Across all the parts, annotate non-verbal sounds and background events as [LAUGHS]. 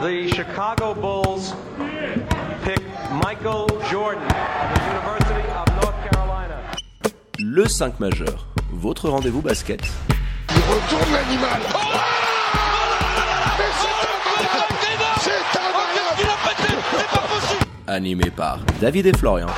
the Chicago Bulls pick Michael Jordan of the University of North Carolina. Le 5 majeur, votre rendez-vous basket. Il retourne l'animal. Oh Mais c'est incroyable C'est Animé par David et Florian.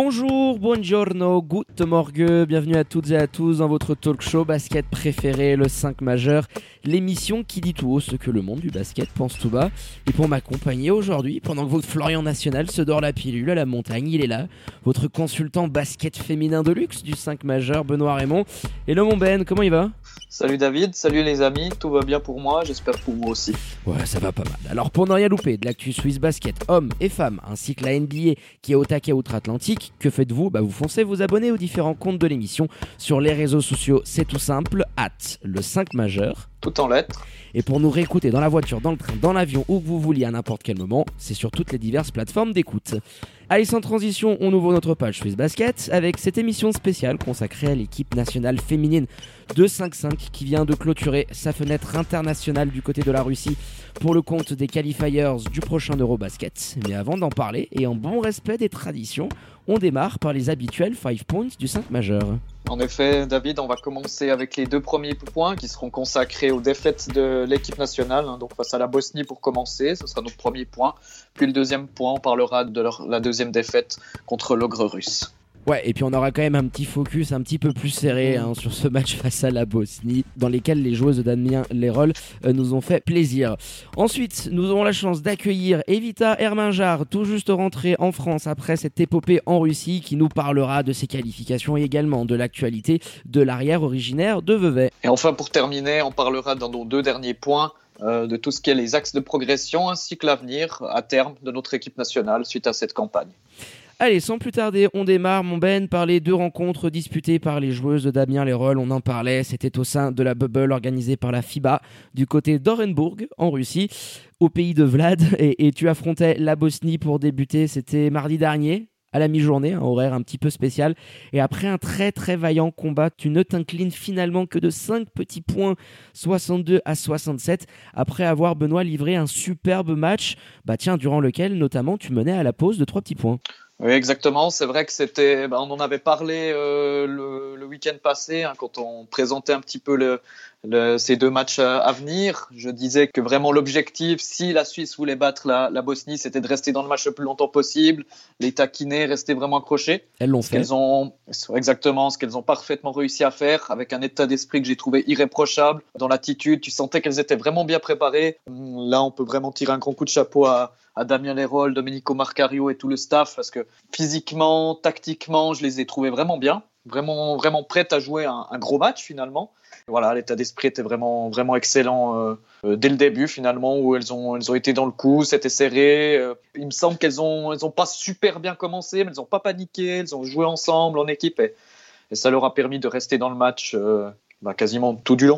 Bonjour, buongiorno, good morgue, bienvenue à toutes et à tous dans votre talk show basket préféré, le 5 majeur, l'émission qui dit tout haut ce que le monde du basket pense tout bas. Et pour m'accompagner aujourd'hui, pendant que votre Florian National se dort la pilule à la montagne, il est là, votre consultant basket féminin de luxe du 5 majeur, Benoît Raymond. Hello mon Ben, comment il va? Salut David, salut les amis, tout va bien pour moi, j'espère pour moi aussi. Ouais, ça va pas mal. Alors pour ne rien louper de l'actu Swiss Basket, hommes et femmes, ainsi que la NBA qui est au taquet outre-Atlantique, que faites-vous Bah vous foncez vous abonner aux différents comptes de l'émission sur les réseaux sociaux, c'est tout simple, at le 5 majeur. Tout en lettres. Et pour nous réécouter dans la voiture, dans le train, dans l'avion, où que vous vouliez à n'importe quel moment, c'est sur toutes les diverses plateformes d'écoute. Allez, sans transition, on ouvre notre page Swiss Basket avec cette émission spéciale consacrée à l'équipe nationale féminine de 5-5 qui vient de clôturer sa fenêtre internationale du côté de la Russie pour le compte des qualifiers du prochain Eurobasket. Mais avant d'en parler, et en bon respect des traditions, on démarre par les habituels 5 points du 5 majeur. En effet, David, on va commencer avec les deux premiers points qui seront consacrés aux défaites de l'équipe nationale. hein, donc face à la Bosnie pour commencer, ce sera notre premier point. Puis le deuxième point, on parlera de la deuxième défaite contre l'ogre russe. Ouais, et puis on aura quand même un petit focus un petit peu plus serré hein, sur ce match [LAUGHS] face à la Bosnie, dans lesquels les joueuses de Damien Leroll euh, nous ont fait plaisir. Ensuite, nous aurons la chance d'accueillir Evita Herminjar, tout juste rentrée en France après cette épopée en Russie, qui nous parlera de ses qualifications et également de l'actualité de l'arrière originaire de Vevey. Et enfin, pour terminer, on parlera dans nos deux derniers points euh, de tout ce qui est les axes de progression ainsi que l'avenir à terme de notre équipe nationale suite à cette campagne. Allez, sans plus tarder, on démarre, mon Ben, par les deux rencontres disputées par les joueuses de Damien Leroll. On en parlait, c'était au sein de la bubble organisée par la FIBA du côté d'Orenburg, en Russie, au pays de Vlad. [LAUGHS] Et, et tu affrontais la Bosnie pour débuter, c'était mardi dernier, à la mi-journée, un horaire un petit peu spécial. Et après un très très vaillant combat, tu ne t'inclines finalement que de 5 petits points, 62 à 67, après avoir, Benoît, livré un superbe match, bah tiens, durant lequel notamment tu menais à la pause de 3 petits points. Oui, exactement. C'est vrai que c'était, ben, on en avait parlé euh, le, le week-end passé hein, quand on présentait un petit peu le, le, ces deux matchs à, à venir. Je disais que vraiment l'objectif, si la Suisse voulait battre la, la Bosnie, c'était de rester dans le match le plus longtemps possible, les taquiner, rester vraiment accrochés. Elles l'ont fait. qu'elles ont, exactement, ce qu'elles ont parfaitement réussi à faire, avec un état d'esprit que j'ai trouvé irréprochable. Dans l'attitude, tu sentais qu'elles étaient vraiment bien préparées. Hum, Là, on peut vraiment tirer un grand coup de chapeau à, à Damien Leroll, Domenico Marcario et tout le staff, parce que physiquement, tactiquement, je les ai trouvées vraiment bien, vraiment, vraiment prêtes à jouer un, gros match finalement. Voilà, l'état d'esprit était vraiment, vraiment excellent euh, euh, dès le début finalement, où elles ont, elles ont été dans le coup, c'était serré. Euh, il me semble qu'elles ont, elles ont pas super bien commencé, mais elles ont pas paniqué, elles ont joué ensemble en équipe et, ça leur a permis de rester dans le match bah, quasiment tout du long.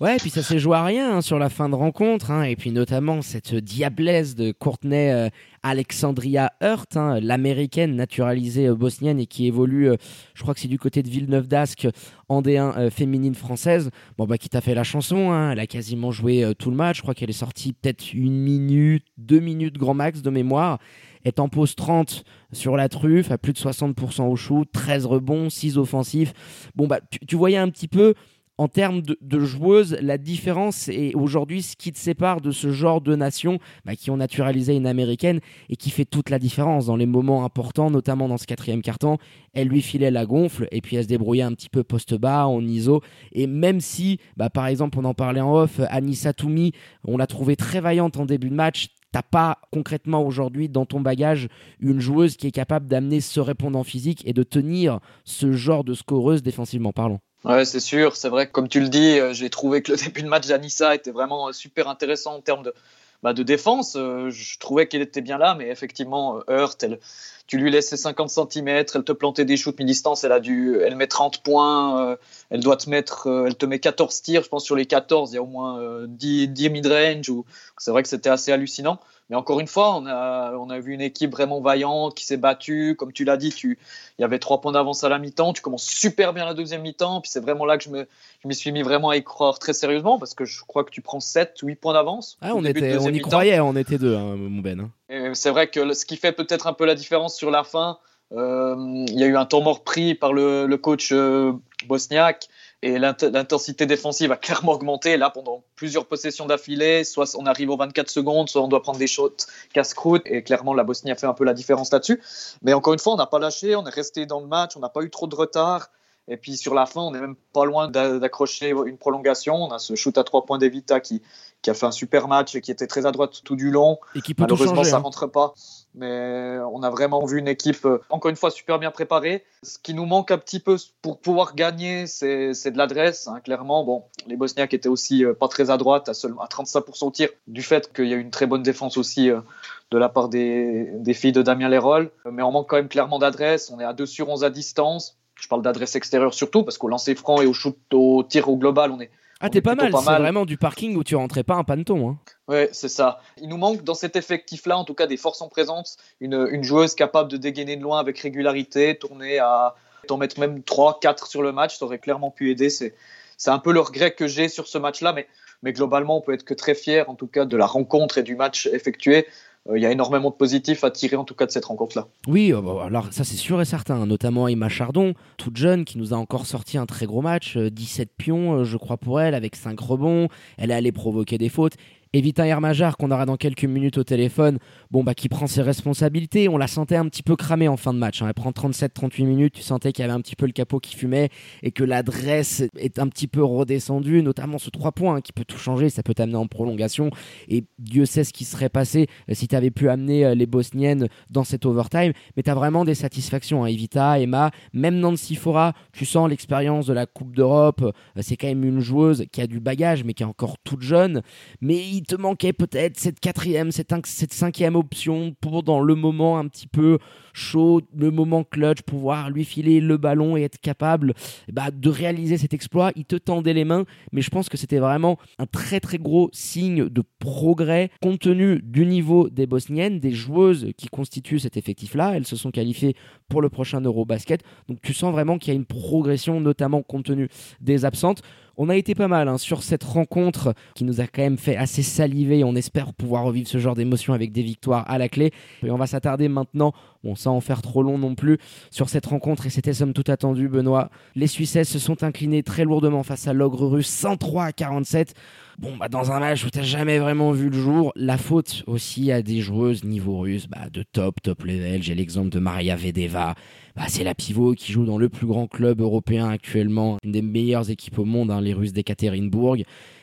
Ouais, et puis ça s'est joué à rien hein, sur la fin de rencontre, hein, et puis notamment cette diablesse de Courtney euh, Alexandria Hurt, hein, l'américaine naturalisée euh, bosnienne et qui évolue, euh, je crois que c'est du côté de Villeneuve d'Ascq, en D1 euh, féminine française. Bon, bah, qui t'a fait la chanson, hein, elle a quasiment joué tout le match, je crois qu'elle est sortie peut-être une minute, deux minutes grand max de mémoire est en pause 30 sur la truffe, à plus de 60% au shoot, 13 rebonds, 6 offensifs. Bon, bah, tu voyais un petit peu en termes de, joueuses, la différence et aujourd'hui ce qui te sépare de ce genre de nations bah, qui ont naturalisé une américaine et qui fait toute la différence dans les moments importants, notamment dans ce quatrième carton. Elle lui filait la gonfle et puis elle se débrouillait un petit peu poste bas en ISO. Et même si, bah, par exemple, on en parlait en off, Anissa Toumi, on l'a trouvée très vaillante en début de match. T'as pas concrètement aujourd'hui dans ton bagage une joueuse qui est capable d'amener ce répondant physique et de tenir ce genre de scoreuse défensivement parlant. Ouais, c'est sûr. C'est vrai que, comme tu le dis, euh, j'ai trouvé que le [LAUGHS] début de match d'Anissa était vraiment euh, super intéressant en termes de, bah, de défense. Euh, je trouvais qu'elle était bien là, mais effectivement, Hurt, elle, tu lui laissais 50 cm, elle te plantait des shoots mi-distance, elle a dû, elle met 30 points, elle doit te mettre, elle te met 14 tirs, je pense sur les 14, il y a au moins euh, 10, 10 mid-range. C'est vrai que c'était assez hallucinant. Mais encore une fois, on a, on a vu une équipe vraiment vaillante qui s'est battue. Comme tu l'as dit, tu, il y avait trois points d'avance à la mi-temps. Tu commences super bien la deuxième mi-temps. Puis c'est vraiment là que je me, je m'y suis mis vraiment à y croire très sérieusement parce que je crois que tu prends 7, 8 points d'avance. Ah, on, était, on y croyait, on était deux, hein, mon Ben. Hein. C'est vrai que ce qui fait peut-être un peu la différence sur la fin, euh, il y a eu un temps mort pris par le, le coach euh, bosniaque et l'intensité défensive a clairement augmenté. Là, pendant plusieurs possessions d'affilée, soit on arrive aux 24 secondes, soit on doit prendre des shots casse-croûte. Et clairement, la Bosnie a fait un peu la différence là-dessus. Mais encore une fois, on n'a pas lâché, on est resté dans le match, on n'a pas eu trop de retard. Et puis sur la fin, on n'est même pas loin d'accrocher une prolongation. On a ce shoot à trois points d'Evita qui, qui a fait un super match et qui était très à droite tout du long. Et qui peut Malheureusement, changer, ça hein. rentre pas. Mais on a vraiment vu une équipe, euh, encore une fois, super bien préparée. Ce qui nous manque un petit peu pour pouvoir gagner, c'est de l'adresse. hein, clairement, bon, les Bosniaques étaient aussi euh, pas très à droite, à, seulement, à 35% au tir, du fait qu'il y a une très bonne défense aussi euh, de la part des, des filles de Damien Leroll. Mais on manque quand même clairement d'adresse. On est à 2 sur 11 à distance. Je parle d'adresse extérieure surtout, parce qu'au lancer franc et au shoot au tir au global, on est Ah, t'es pas mal, c'est vraiment du parking où tu rentrais pas un panneton. Hein. Ouais, c'est ça. Il nous manque dans cet effectif-là, en tout cas des forces en présence, une, une joueuse capable de dégainer de loin avec régularité, tourner à t'en mettre même 3, 4 sur le match, ça aurait clairement pu aider. C'est, c'est un peu le regret que j'ai sur ce match-là, mais, mais globalement, on peut être que très fier, en tout cas, de la rencontre et du match effectué. Euh, Il y a énormément de positifs à tirer, en tout cas, de cette rencontre-là. Oui, euh, bon, alors ça c'est sûr et certain, hein, notamment Emma Chardon, toute jeune, qui nous a encore sorti un très gros match, euh, 17 pions, euh, je crois, pour elle, avec 5 rebonds, elle est allée provoquer des fautes. Evita Hermajar, qu'on aura dans quelques minutes au téléphone, bon bah qui prend ses responsabilités, on la sentait un petit peu cramée en fin de match. hein. Elle prend 37-38 minutes, tu sentais qu'il y avait un petit peu le capot qui fumait et que l'adresse est un petit peu redescendue, notamment ce 3 points hein, qui peut tout changer, ça peut t'amener en prolongation. Et Dieu sait ce qui serait passé euh, si tu avais pu amener euh, les Bosniennes dans cet overtime. Mais tu as vraiment des satisfactions. hein. Evita, Emma, même Nancy Fora, tu sens l'expérience de la Coupe d'Europe. Euh, C'est quand même une joueuse qui a du bagage, mais qui est encore toute jeune. Mais il te manquait peut-être cette quatrième, cette, cinquième option pour dans le moment un petit peu chaud, le moment clutch, pouvoir lui filer le ballon et être capable eh bah, de réaliser cet exploit. Il te tendait les mains, mais je pense que c'était vraiment un très très gros signe de progrès compte tenu du niveau des Bosniennes, des joueuses qui constituent cet effectif-là. Elles se sont qualifiées pour le prochain Eurobasket. Donc tu sens vraiment qu'il y a une progression, notamment compte tenu des absentes. On a été pas mal hein, sur cette rencontre qui nous a quand même fait assez saliver. On espère pouvoir revivre ce genre d'émotion avec des victoires à la clé. Et on va s'attarder maintenant, bon sans en faire trop long non plus, sur cette rencontre et c'était somme toute attendu Benoît. Les Suissesses se sont inclinés très lourdement face à l'ogre russe 103 à 47. Bon, bah, dans un match où t'as jamais vraiment vu le jour, la faute aussi à des joueuses niveau russe, bah, de top, top level. J'ai l'exemple de Maria Vedeva. Bah, c'est la pivot qui joue dans le plus grand club européen actuellement, une des meilleures équipes au monde, hein, les Russes d'Ekaterinbourg.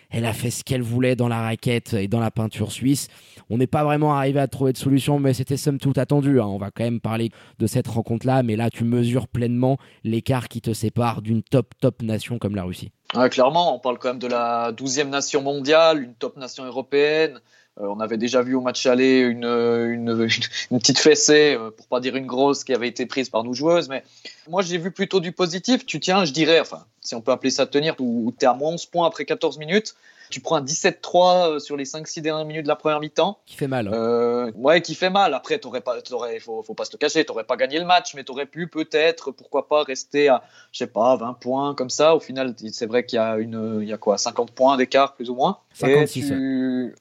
Elle a fait ce qu'elle voulait dans la raquette et dans la peinture suisse. On n'est pas vraiment arrivé à trouver de solution, mais c'était somme toute attendu. hein. On va quand même parler de cette rencontre-là, mais là, tu mesures pleinement l'écart qui te sépare d'une top, top nation comme la Russie. Clairement, on parle quand même de la 12e nation mondiale, une top nation européenne. Euh, on avait déjà vu au match aller une, une, [LAUGHS] une, une petite fessée, euh, pour pas dire une grosse, qui avait été prise par nos joueuses. Mais moi, j'ai vu plutôt du positif. Tu tiens, je dirais, enfin, si on peut appeler ça tenir, où, tu es à moins 11 points après 14 minutes. Tu prends un 17-3 euh, sur les 5-6 dernières minutes de la première mi-temps. Qui fait mal. hein. Euh, ouais, qui fait mal. Après, t'aurais pas, t'aurais, faut, faut pas se le cacher, t'aurais pas gagné le match, mais t'aurais pu peut-être, pourquoi pas, rester à, je sais pas, 20 points comme ça. Au final, c'est vrai qu'il y a une, il y a quoi, 50 points d'écart plus ou moins. 56, Et tu...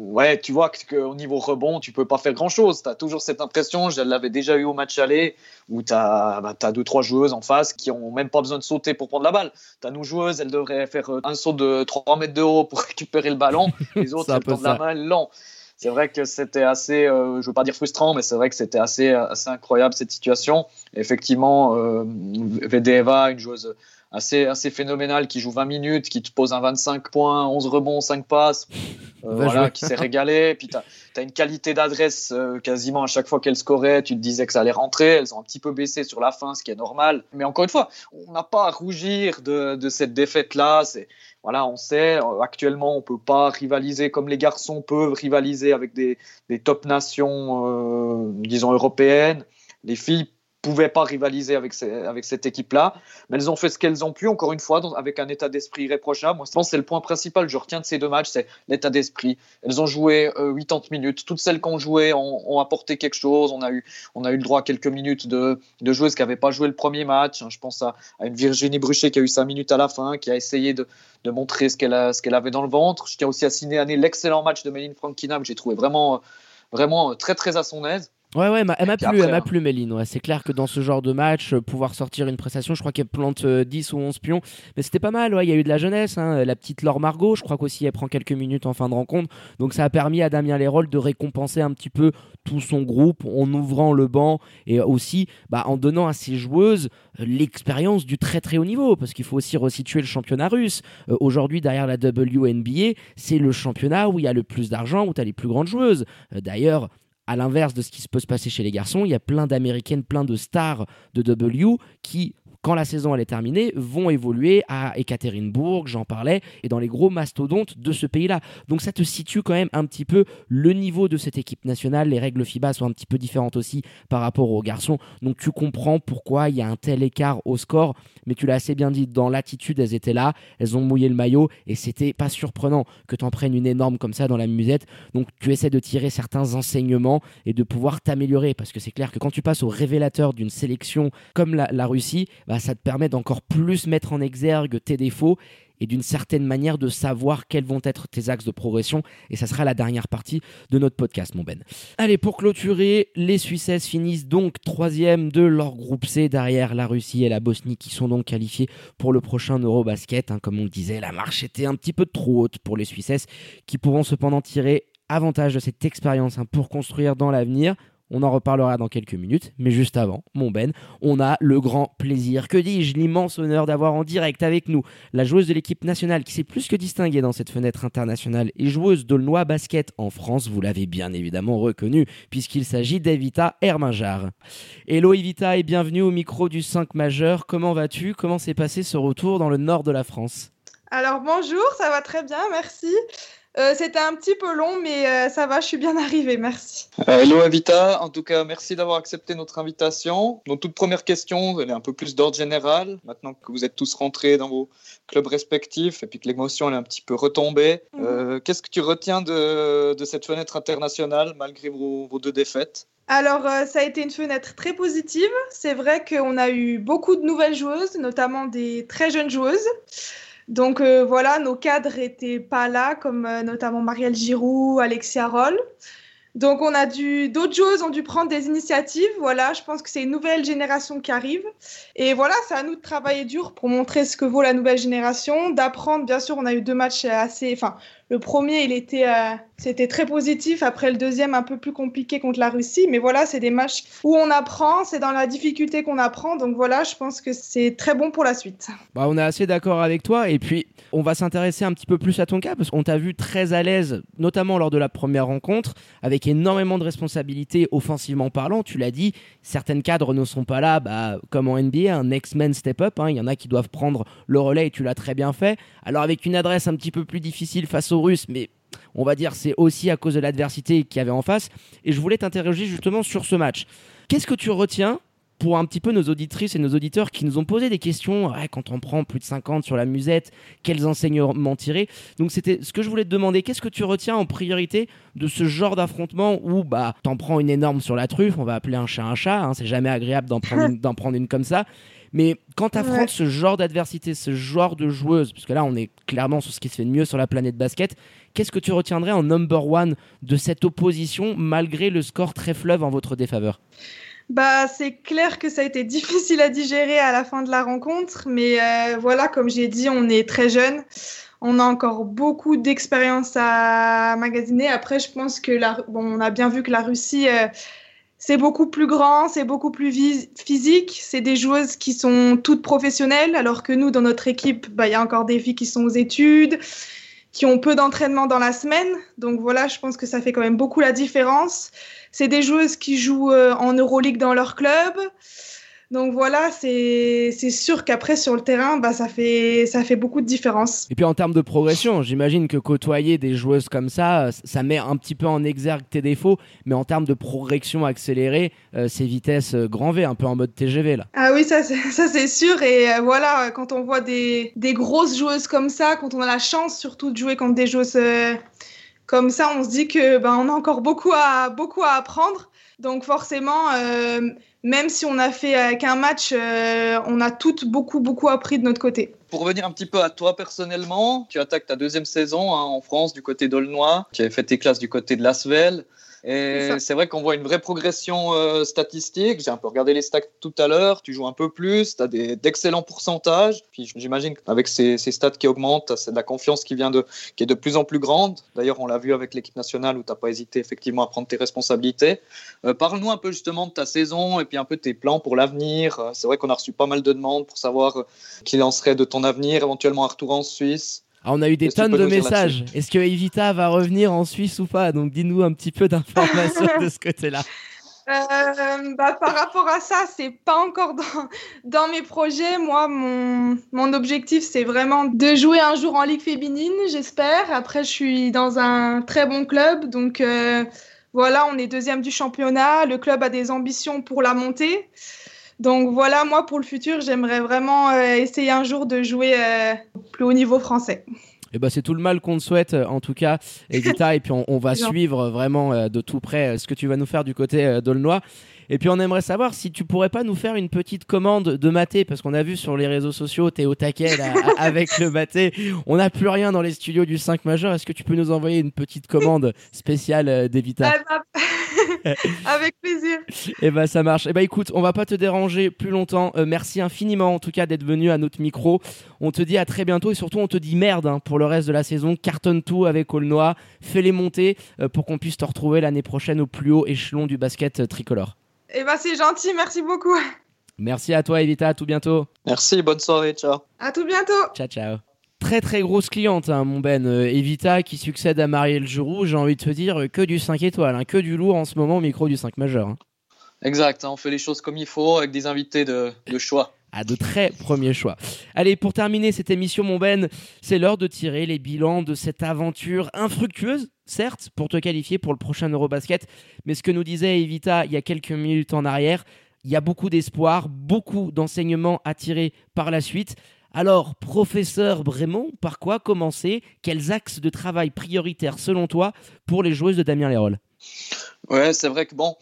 Ouais, tu vois qu'au niveau rebond, tu peux pas faire grand chose. Tu as toujours cette impression, je l'avais déjà eu au match aller, où tu as, bah, t'as deux, trois joueuses en face qui ont même pas besoin de sauter pour prendre la balle. Tu as nos joueuses, elles devraient faire euh, un saut de 3 mètres de haut pour [LAUGHS] récupérer le ballon. [LAUGHS] Les autres, elles peu tendent la main, elles l'ont. C'est vrai que c'était assez, euh, je veux pas dire frustrant, mais c'est vrai que c'était assez, assez incroyable cette situation. Effectivement, euh, Vedeva, une joueuse assez, assez phénoménale qui joue 20 minutes, qui te pose un 25 points, 11 rebonds, 5 passes, euh, [LAUGHS] voilà, qui s'est régalé. Puis tu as, une qualité d'adresse euh, quasiment à chaque fois qu'elle scorait, tu te disais que ça allait rentrer. Elles ont un petit peu baissé sur la fin, ce qui est normal. Mais encore une fois, on n'a pas à rougir de, de cette défaite-là. C'est voilà, on sait, euh, actuellement, on peut pas rivaliser comme les garçons peuvent rivaliser avec des, des top nations, euh, disons, européennes. Les filles pouvaient pas rivaliser avec, avec cette équipe-là. Mais elles ont fait ce qu'elles ont pu, encore une fois, avec un état d'esprit irréprochable. Moi, je pense que c'est le point principal que je retiens de ces deux matchs, c'est l'état d'esprit. Elles ont joué 80 minutes. Toutes celles qui ont joué ont, apporté quelque chose. On a eu, on a eu le droit à quelques minutes de, de joueuses qui n'avaient pas joué le premier match. Je pense à, à, une Virginie Bruchet qui a eu 5 minutes à la fin, qui a essayé de, de montrer ce qu'elle avait dans le ventre. Je tiens aussi à signaler l'excellent match de Méline Frankina que j'ai trouvé vraiment, vraiment très, très à son aise. Ouais, ouais, elle m'a plu, elle m'a plu, Méline. Ouais, c'est clair que dans ce genre de match, euh, pouvoir sortir une prestation, je crois qu'elle plante 10 euh, ou 11 pions, mais c'était pas mal. Ouais, il y a eu de la jeunesse. Hein. La petite Laure Margot, je crois qu'aussi elle prend quelques minutes en fin de rencontre. Donc ça a permis à Damien Leroll de récompenser un petit peu tout son groupe en ouvrant le banc et aussi bah, en donnant à ses joueuses euh, l'expérience du très très haut niveau, parce qu'il faut aussi resituer le championnat russe. Aujourd'hui, derrière la WNBA, c'est le championnat où il y a le plus d'argent, où tu as les plus grandes joueuses. D'ailleurs, à l'inverse de ce qui se peut se passer chez les garçons, il y a plein d'américaines, plein de stars de W qui quand la saison elle est terminée, vont évoluer à Ekaterinbourg, j'en parlais, et dans les gros mastodontes de ce pays-là. Donc ça te situe quand même un petit peu le niveau de cette équipe nationale. Les règles FIBA sont un petit peu différentes aussi par rapport aux garçons. Donc tu comprends pourquoi il y a un tel écart au score. Mais tu l'as assez bien dit, dans l'attitude, elles étaient là, elles ont mouillé le maillot, et c'était pas surprenant que tu en prennes une énorme comme ça dans la musette. Donc tu essaies de tirer certains enseignements et de pouvoir t'améliorer, parce que c'est clair que quand tu passes au révélateur d'une sélection comme la, la Russie, bah, ça te permet d'encore plus mettre en exergue tes défauts et d'une certaine manière de savoir quels vont être tes axes de progression. Et ça sera la dernière partie de notre podcast, mon Ben. Allez, pour clôturer, les Suissesses finissent donc troisième de leur groupe C derrière la Russie et la Bosnie qui sont donc qualifiés pour le prochain Eurobasket. Hein. comme on le disait, la marche était un petit peu trop haute pour les Suissesses qui pourront cependant tirer avantage de cette expérience hein, pour construire dans l'avenir. On en reparlera dans quelques minutes, mais juste avant, mon Ben, on a le grand plaisir, que dis-je, l'immense honneur d'avoir en direct avec nous la joueuse de l'équipe nationale qui s'est plus que distinguée dans cette fenêtre internationale et joueuse d'Aulnois Basket en France, vous l'avez bien évidemment reconnu, puisqu'il s'agit d'Evita Herminjar. Hello Evita et bienvenue au micro du 5 majeur, comment vas-tu? Comment s'est passé ce retour dans le nord de la France? Alors bonjour, ça va très bien, merci. Euh, c'était un petit peu long, mais euh, ça va, je suis bien arrivée, merci. Euh, hello Avita, en tout cas, merci d'avoir accepté notre invitation. Donc, toute première question, elle est un peu plus d'ordre général. Maintenant que vous êtes tous rentrés dans vos clubs respectifs et puis que l'émotion est un petit peu retombée, mhm. qu'est-ce que tu retiens de, cette fenêtre internationale malgré vos, vos deux défaites? Alors, ça a été une fenêtre très positive. C'est vrai qu'on a eu beaucoup de nouvelles joueuses, notamment des très jeunes joueuses. Donc euh, voilà, nos cadres étaient pas là, comme euh, notamment Marielle Giroud, Alexia Roll. Donc on a dû, d'autres joueuses ont dû prendre des initiatives. Voilà, je pense que c'est une nouvelle génération qui arrive. Et voilà, c'est à nous de travailler dur pour montrer ce que vaut la nouvelle génération, d'apprendre. Bien sûr, on a eu deux matchs assez, enfin, le premier, euh, c'était très positif. Après le deuxième, un peu plus compliqué contre la Russie. Mais voilà, c'est des matchs où on apprend. C'est dans la difficulté qu'on apprend. Donc voilà, je pense que c'est très bon pour la suite. Bah, on est assez d'accord avec toi. Et puis, on va s'intéresser un petit peu plus à ton cas parce qu'on t'a vu très à l'aise, notamment lors de la première rencontre, avec énormément de responsabilités offensivement parlant. Tu l'as dit, certaines cadres ne sont pas là, bah, comme en NBA, un X-Men step up. Hein. Il y en a qui doivent prendre le relais et tu l'as très bien fait. Alors, avec une adresse un petit peu plus difficile face au russe, mais on va dire c'est aussi à cause de l'adversité qu'il y avait en face. Et je voulais t'interroger justement sur ce match. Qu'est-ce que tu retiens pour un petit peu nos auditrices et nos auditeurs qui nous ont posé des questions quand on prend plus de 50 sur la musette, quels enseignements tirer? Donc c'était ce que je voulais te demander, qu'est-ce que tu retiens en priorité de ce genre d'affrontement où bah t'en prends une énorme sur la truffe, on va appeler un chat un chat, hein, c'est jamais agréable d'en prendre, [LAUGHS] une, prendre une comme ça, mais quand tu affrontes ce genre d'adversité, ce genre de joueuse, parce que là on est clairement sur ce qui se fait de mieux sur la planète basket, qu'est-ce que tu retiendrais en number one de cette opposition malgré le score très fleuve en votre défaveur bah, c'est clair que ça a été [LAUGHS] difficile à digérer à la fin de la rencontre, mais euh, voilà, comme j'ai dit, on est très jeune. On a encore beaucoup d'expérience à magasiner. Après, je pense que la, bon, on a bien vu que la Russie, euh, c'est beaucoup plus grand, c'est beaucoup plus physique. C'est des joueuses qui sont toutes professionnelles, alors que nous, dans notre équipe, bah, il y a encore des filles qui sont aux études, qui ont peu d'entraînement dans la semaine. Donc voilà, je pense que ça fait quand même beaucoup la différence. C'est des joueuses qui jouent euh, en Euroleague dans leur club. Donc voilà, c'est sûr qu'après sur le terrain, bah, ça, fait, ça fait beaucoup de différence. Et puis en termes de progression, j'imagine que côtoyer des joueuses comme ça, ça met un petit peu en exergue tes défauts, mais en termes de progression accélérée, euh, c'est vitesse euh, grand V, un peu en mode TGV là. Ah oui, [LAUGHS] ça c'est sûr. Et euh, voilà, quand on voit des, des, grosses joueuses comme ça, quand on a la chance surtout de jouer contre des joueuses comme ça, on se dit que ben, on a encore beaucoup à, beaucoup à apprendre. Donc forcément, même si on a fait qu'un match, euh, on a toutes beaucoup, beaucoup appris de notre côté. Pour revenir un petit peu à toi personnellement, tu attaques ta deuxième saison hein, en France du côté d'Aulnois. Tu avais fait tes classes du côté de Lasvel. Et c'est vrai qu'on voit une vraie progression euh, statistique. J'ai un peu regardé les stats tout à l'heure. Tu joues un peu plus, tu as d'excellents pourcentages. Puis j'imagine qu'avec ces, ces, stats qui augmentent, c'est de la confiance qui, vient de, qui est de plus en plus grande. D'ailleurs, on l'a vu avec l'équipe nationale où tu n'as pas hésité effectivement à prendre tes responsabilités. Euh, parle-nous un peu justement de ta saison et puis un peu tes plans pour l'avenir. Euh, c'est vrai qu'on a reçu pas mal de demandes pour savoir qui en serait de ton avenir, éventuellement un retour en Suisse. Ah, on a eu des tonnes de messages. Est-ce que Evita va revenir en Suisse ou pas? Donc dis-nous un petit peu d'informations [LAUGHS] de ce côté-là. Euh, bah, par rapport à ça, c'est pas encore dans, dans mes projets. Moi, mon, mon objectif, c'est vraiment de jouer un jour en Ligue féminine, j'espère. Après, je suis dans un très bon club. Donc euh, voilà, on est deuxième du championnat. Le club a des ambitions pour la montée. Donc voilà, moi pour le futur, j'aimerais vraiment euh, essayer un jour de jouer euh, plus haut niveau français. Eh ben, c'est tout le mal qu'on te souhaite, euh, en tout cas, Edita. et puis on, va [LAUGHS] suivre vraiment de tout près ce que tu vas nous faire du côté d'Aulnois. Et puis on aimerait savoir si tu pourrais pas nous faire une petite commande de maté, parce qu'on a vu sur les réseaux sociaux, t'es au taquet [LAUGHS] avec le maté. On n'a plus rien dans les studios du 5 majeur. Est-ce que tu peux nous envoyer une petite commande spéciale d'Evita ah, bah, [LAUGHS] Avec plaisir. Et [LAUGHS] eh ben ça marche. Et eh ben écoute, on va pas te déranger plus longtemps. Euh, merci infiniment en tout cas d'être venu à notre micro. On te dit à très bientôt et surtout on te dit merde hein, pour le reste de la saison. Cartonne tout avec Aulnois. Fais-les monter euh, pour qu'on puisse te retrouver l'année prochaine au plus haut échelon du basket euh, tricolore. Et eh ben c'est gentil, merci beaucoup. Merci à toi Evita, à tout bientôt. Merci, bonne soirée, ciao. À tout bientôt. Ciao ciao très très grosse cliente, hein, mon Ben. Euh, Evita qui succède à Marielle Giroud, j'ai envie de te dire que du 5 étoiles, hein, que du lourd en ce moment au micro du 5 majeur. Hein. Exact, on fait les choses comme il faut avec des invités de, choix. À de très premiers choix. Allez, pour terminer cette émission, mon Ben, c'est l'heure de tirer les bilans de cette aventure infructueuse, certes, pour te qualifier pour le prochain Eurobasket. Mais ce que nous disait Evita il y a quelques minutes en arrière, il y a beaucoup d'espoir, beaucoup d'enseignements à tirer par la suite. Alors, professeur Brémond, par quoi commencer? Quels axes de travail prioritaires selon toi pour les joueuses de Damien Lérol? Ouais, c'est vrai que bon,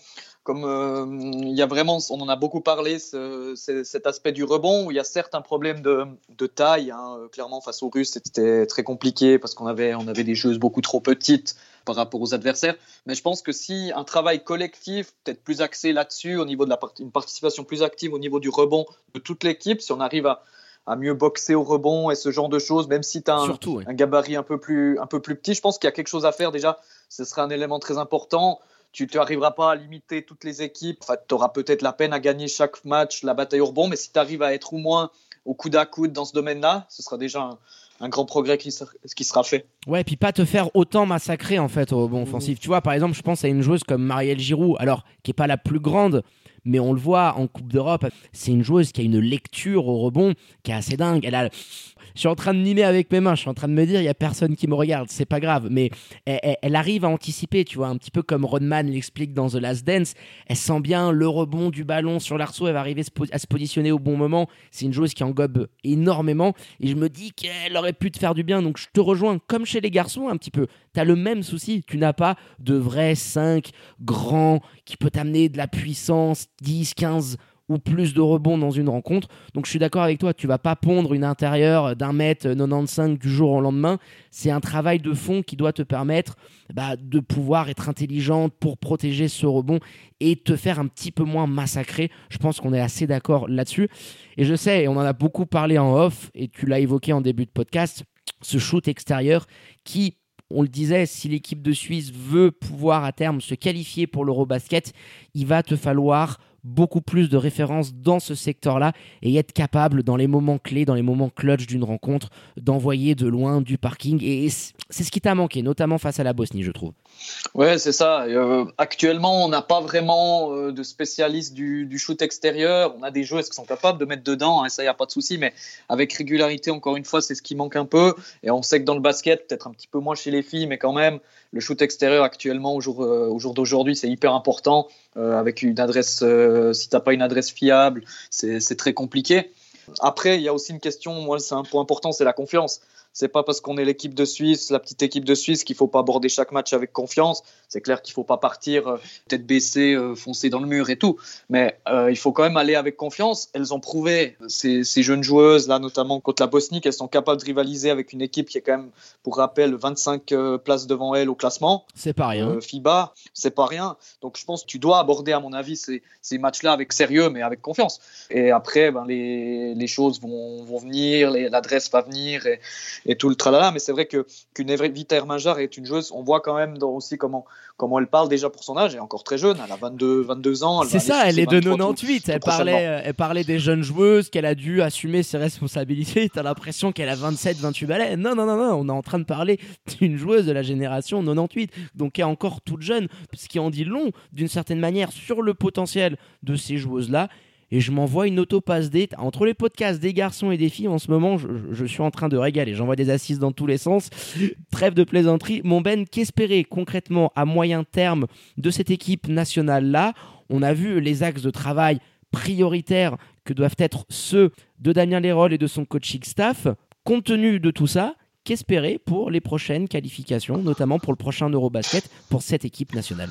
comme euh, il y a vraiment, on en a beaucoup parlé, cet aspect du rebond où il y a certes un problème de, taille. Hein, clairement, face aux Russes, c'était très compliqué parce qu'on avait, on avait des joueuses beaucoup trop petites par rapport aux adversaires. Mais je pense que si un travail collectif, peut-être plus axé là-dessus, au niveau de la une participation plus active au niveau du rebond de toute l'équipe, si on arrive à à mieux boxer au rebond et ce genre de choses, même si tu as un, gabarit un peu, plus, un peu plus petit. Je pense qu'il y a quelque chose à faire déjà. Ce sera un élément très important. Tu n'arriveras pas à limiter toutes les équipes. Enfin, tu auras peut-être la peine à gagner chaque match la bataille au rebond, mais si tu arrives à être au moins au coude à coude dans ce domaine-là, ce sera déjà un, grand progrès qui, qui, sera fait. Ouais, et puis pas te faire autant massacrer en fait au rebond offensif. Tu vois, par exemple, je pense à une joueuse comme Marielle Giroud, alors qui est pas la plus grande, mais on le voit en Coupe d'Europe, c'est une joueuse qui a une lecture au rebond qui est assez dingue. Elle a je suis en train de mimer avec mes mains, je suis en train de me dire, il y a personne qui me regarde, c'est pas grave, mais elle, arrive à anticiper, tu vois, un petit peu comme Rodman l'explique dans The Last Dance. Elle sent bien le rebond du ballon sur l'arceau, elle va arriver à se positionner au bon moment. C'est une joueuse qui engobe énormément, et je me dis qu'elle aurait pu te faire du bien, donc je te rejoins, comme chez les garçons un petit peu. Tu as le même souci, tu n'as pas de vrai 5 grands qui peut t'amener de la puissance, 10, 15 ou plus de rebonds dans une rencontre. Donc je suis d'accord avec toi, tu vas pas pondre une intérieure d'un mètre 95 du jour au lendemain. C'est un travail de fond qui doit te permettre bah, de pouvoir être intelligente pour protéger ce rebond et te faire un petit peu moins massacrer. Je pense qu'on est assez d'accord là-dessus. Et je sais, on en a beaucoup parlé en off, et tu l'as évoqué en début de podcast, ce shoot extérieur qui on le disait, si l'équipe de Suisse veut pouvoir à terme se qualifier pour l'Eurobasket, il va te falloir beaucoup plus de références dans ce secteur-là et être capable, dans les moments clés, dans les moments clutch d'une rencontre, d'envoyer de loin du parking. Et c'est ce qui t'a manqué, notamment face à la Bosnie, je trouve. Ouais, c'est ça. Euh, actuellement, on n'a pas vraiment euh, de spécialistes du, shoot extérieur. On a des joueurs qui sont capables de mettre dedans, hein, ça, il n'y a pas de souci. Mais avec régularité, encore une fois, c'est ce qui manque un peu. Et on sait que dans le basket, peut-être un petit peu moins chez les filles, mais quand même, le shoot extérieur actuellement, au jour, euh, au jour d'aujourd'hui, c'est hyper important. avec une adresse, si tu n'as pas une adresse fiable, c'est très compliqué. Après, il y a aussi une question, moi, c'est un point important, c'est la confiance. C'est pas parce qu'on est l'équipe de Suisse, la petite équipe de Suisse, qu'il faut pas aborder chaque match avec confiance. C'est clair qu'il faut pas partir euh, tête baissée, euh, foncer dans le mur et tout. Mais euh, il faut quand même aller avec confiance. Elles ont prouvé, ces, jeunes joueuses, là notamment contre la Bosnie, qu'elles sont capables de rivaliser avec une équipe qui est quand même, pour rappel, 25 places devant elle au classement. C'est pas rien. FIBA, c'est pas rien. Donc je pense que tu dois aborder, à mon avis, ces, ces matchs-là avec sérieux, mais avec confiance. Et après, ben, les, les choses vont, vont venir, l'adresse va venir. Et, et tout le tralala. Mais c'est vrai qu'une Evita Hermangard est une joueuse, on voit quand même aussi comment, comment elle parle déjà pour son âge. Elle est encore très jeune, elle a 22, 22 ans. C'est ça, elle est de 98. elle, parlait, elle parlait des jeunes joueuses, qu'elle a dû assumer ses responsabilités. [LAUGHS] T'as l'impression qu'elle a 27, 28 balais. Non, non, non, non, on est en train de parler [LAUGHS] d'une joueuse de la génération 98, donc elle est encore toute jeune, ce qui en dit long d'une certaine manière sur le potentiel de ces joueuses-là et je m'envoie une auto-passe. Entre les podcasts des garçons et des filles, en ce moment, je, suis en train de régaler. J'envoie des assises dans tous les sens. [LAUGHS] Trêve de plaisanterie. Mon Ben, qu'espérer concrètement à moyen terme de cette équipe nationale-là? On a vu les axes de travail prioritaires que doivent être ceux de Damien Lérol et de son coaching staff. Compte tenu de tout ça, qu'espérer pour les prochaines qualifications, notamment pour le prochain Eurobasket pour cette équipe nationale?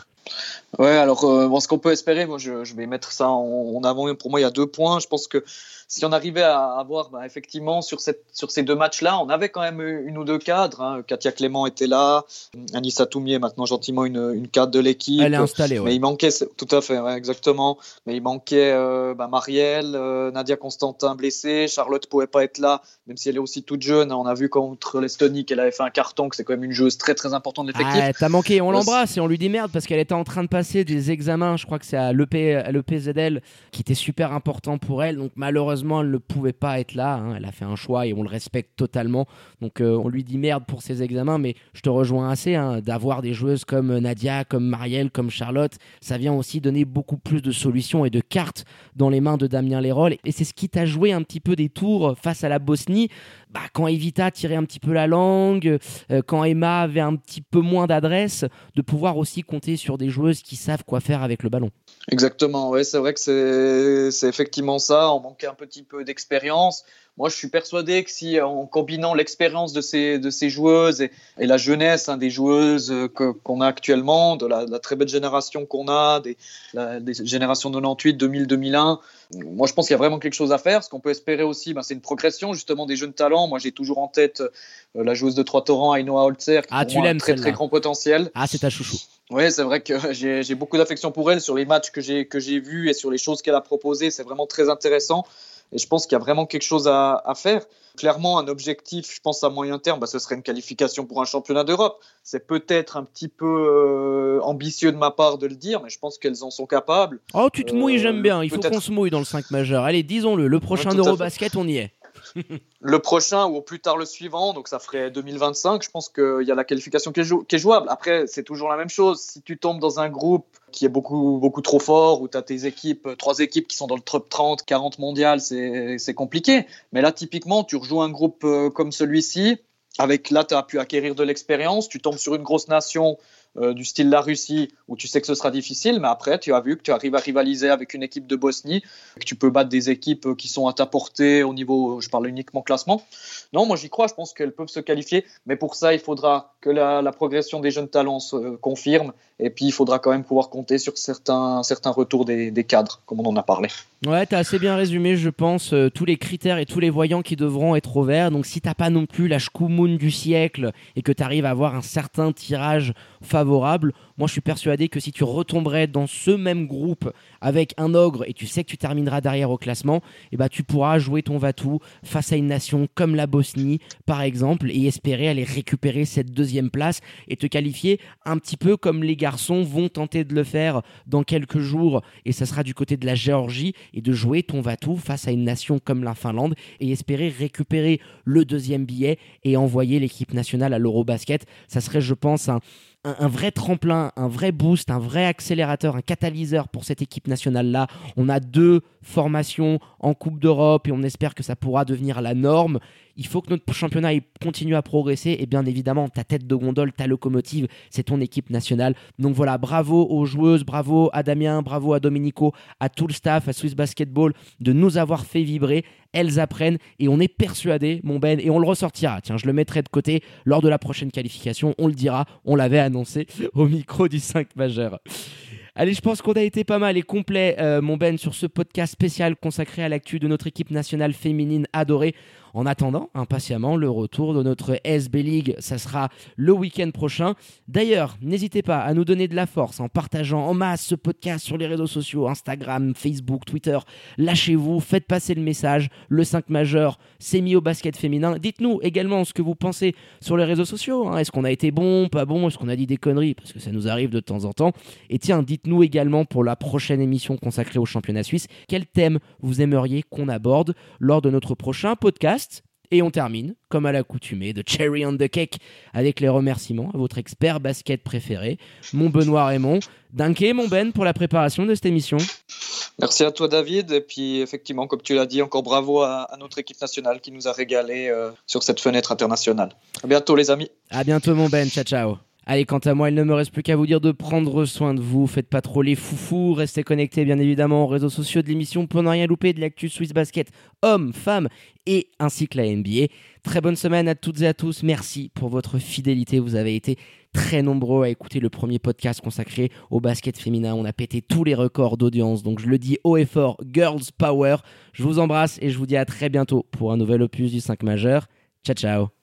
Ouais, alors euh, ce qu'on peut espérer, moi je, vais mettre ça en, avant. Pour moi, il y a deux points. Je pense que si on arrivait à avoir bah, effectivement sur, cette, sur ces deux matchs-là, on avait quand même une ou deux cadres. Hein. Katia Clément était là, Anissa Toumier maintenant gentiment une, une cadre de l'équipe. Elle est installée, Mais il manquait, tout à fait, exactement. Mais il manquait euh, bah, Marielle, euh, Nadia Constantin blessée, Charlotte pouvait pas être là, même si elle est aussi toute jeune. On a vu contre l'Estonie qu'elle avait fait un carton, que c'est quand même une joueuse très très importante de l'effectif. Ah, t'as manqué, on l'embrasse et on lui dit merde parce qu'elle était en train de passer des examens, je crois que c'est à l'EPZL, qui était super important pour elle. Donc malheureusement, elle ne pouvait pas être là. Hein. Elle a fait un choix et on le respecte totalement. Donc euh, on lui dit merde pour ses examens, mais je te rejoins assez hein, d'avoir des joueuses comme Nadia, comme Marielle, comme Charlotte. Ça vient aussi donner beaucoup plus de solutions et de cartes dans les mains de Damien Lérol. Et c'est ce qui t'a joué un petit peu des tours face à la Bosnie. Bah, quand Evita tirait un petit peu la langue, euh, quand Emma avait un petit peu moins d'adresse, de pouvoir aussi compter sur des joueuses qui savent quoi faire avec le ballon. Exactement, ouais, c'est vrai que c'est effectivement ça. On manquait un petit peu d'expérience. Moi, je suis persuadé que si, en combinant l'expérience de ces, de ces joueuses et, la jeunesse hein, des joueuses euh, qu'on a actuellement, de la, très belle génération qu'on a, des, des générations 98, 2000, 2001, moi, je pense qu'il y a vraiment quelque chose à faire. Ce qu'on peut espérer aussi, ben, c'est une progression justement des jeunes talents. Moi, j'ai toujours en tête euh, la joueuse de Trois-Torrents, Ainoa Holzer, qui ah, a un très très grand potentiel. Ah, c'est ta chouchou. Oui, c'est vrai que [LAUGHS] j'ai beaucoup d'affection pour elle sur les matchs que j'ai que j'ai vus et sur les choses qu'elle a proposées. C'est vraiment très intéressant. Et je pense qu'il y a vraiment quelque chose à, faire. Clairement, un objectif, je pense à moyen terme, bah, ce serait une qualification pour un championnat d'Europe. C'est peut-être un petit peu euh, ambitieux de ma part de le dire, mais je pense qu'elles en sont capables. Oh, tu te mouilles, j'aime bien. Il faut qu'on se mouille dans le 5 majeur. Allez, disons-le, le prochain Eurobasket, on y est. [LAUGHS] le prochain ou au plus tard le suivant, donc ça ferait 2025. Je pense qu'il y a la qualification qui est, jouable. Après, c'est toujours la même chose. Si tu tombes dans un groupe qui est beaucoup, beaucoup trop fort, où tu as tes équipes, trois équipes qui sont dans le top 30, 40 mondial, c'est compliqué. Mais là, typiquement, tu rejoues un groupe euh, comme celui-ci. Avec là, tu as pu acquérir de l'expérience. Tu tombes sur une grosse nation euh, du style la Russie, où tu sais que ce sera difficile, mais après, tu as vu que tu arrives à rivaliser avec une équipe de Bosnie, que tu peux battre des équipes qui sont à ta portée au niveau, je parle uniquement classement. Non, moi j'y crois, je pense qu'elles peuvent se qualifier, mais pour ça, il faudra que la, progression des jeunes talents se confirme, et puis il faudra quand même pouvoir compter sur certains, certains retours des, cadres, comme on en a parlé. Ouais, tu as assez bien résumé, je pense, euh, tous les critères et tous les voyants qui devront être au vert. Donc si t'as pas non plus la Shkumun du siècle et que tu arrives à avoir un certain tirage favorable, favorable. Moi, je suis persuadé que si tu retomberais dans ce même groupe avec un ogre et tu sais que tu termineras derrière au classement, eh ben, tu pourras jouer ton Vatou face à une nation comme la Bosnie, par exemple, et espérer aller récupérer cette deuxième place et te qualifier un petit peu comme les garçons vont tenter de le faire dans quelques jours, et ça sera du côté de la Géorgie, et de jouer ton Vatou face à une nation comme la Finlande et espérer récupérer le deuxième billet et envoyer l'équipe nationale à l'Eurobasket. Ça serait, je pense, un, un, vrai tremplin, un vrai boost, un vrai accélérateur, un catalyseur pour cette équipe nationale-là. On a deux formations en Coupe d'Europe et on espère que ça pourra devenir la norme. Il faut que notre championnat continue à progresser et bien évidemment, ta tête de gondole, ta locomotive, c'est ton équipe nationale. Donc voilà, bravo aux joueuses, bravo à Damien, bravo à Domenico, à tout le staff, à Swiss Basketball de nous avoir fait vibrer. Elles apprennent et on est persuadé, mon Ben, et on le ressortira. Tiens, je le mettrai de côté lors de la prochaine qualification. On le dira, on l'avait annoncé [LAUGHS] au micro du 5 majeur. Allez, je pense qu'on a été pas mal et complet, euh, mon Ben, sur ce podcast spécial consacré à l'actu de notre équipe nationale féminine adorée. En attendant impatiemment le retour de notre SB League, ça sera le week-end prochain. D'ailleurs, n'hésitez pas à nous donner de la force en partageant en masse ce podcast sur les réseaux sociaux, Instagram, Facebook, Twitter. Lâchez-vous, faites passer le message. Le 5 majeur s'est mis au basket féminin. Dites-nous également ce que vous pensez sur les réseaux sociaux. Hein. Est-ce qu'on a été bon, pas bon? Est-ce qu'on a dit des conneries? Parce que ça nous arrive de temps en temps. Et tiens, dites-nous également pour la prochaine émission consacrée au championnat suisse, quel thème vous aimeriez qu'on aborde lors de notre prochain podcast. Et on termine, comme à l'accoutumée, de Cherry on the Cake, avec les remerciements à votre expert basket préféré, mon Benoît Raymond. Danke, mon Ben, pour la préparation de cette émission. Merci à toi, David. Et puis, effectivement, comme tu l'as dit, encore bravo à, notre équipe nationale qui nous a régalé euh, sur cette fenêtre internationale. À bientôt, les amis. À bientôt, mon Ben. Ciao, ciao. Allez, quant à moi, il ne me reste plus qu'à vous dire de prendre soin de vous. Faites pas trop les foufous. Restez connectés, bien évidemment, aux réseaux sociaux de l'émission pour ne rien louper de l'actu Swiss Basket, hommes, femmes et ainsi que la NBA. Très bonne semaine à toutes et à tous. Merci pour votre fidélité. Vous avez été très nombreux à écouter le premier podcast consacré au basket féminin. On a pété tous les records d'audience. Donc je le dis haut et fort, Girls Power. Je vous embrasse et je vous dis à très bientôt pour un nouvel opus du 5 majeur. Ciao, ciao.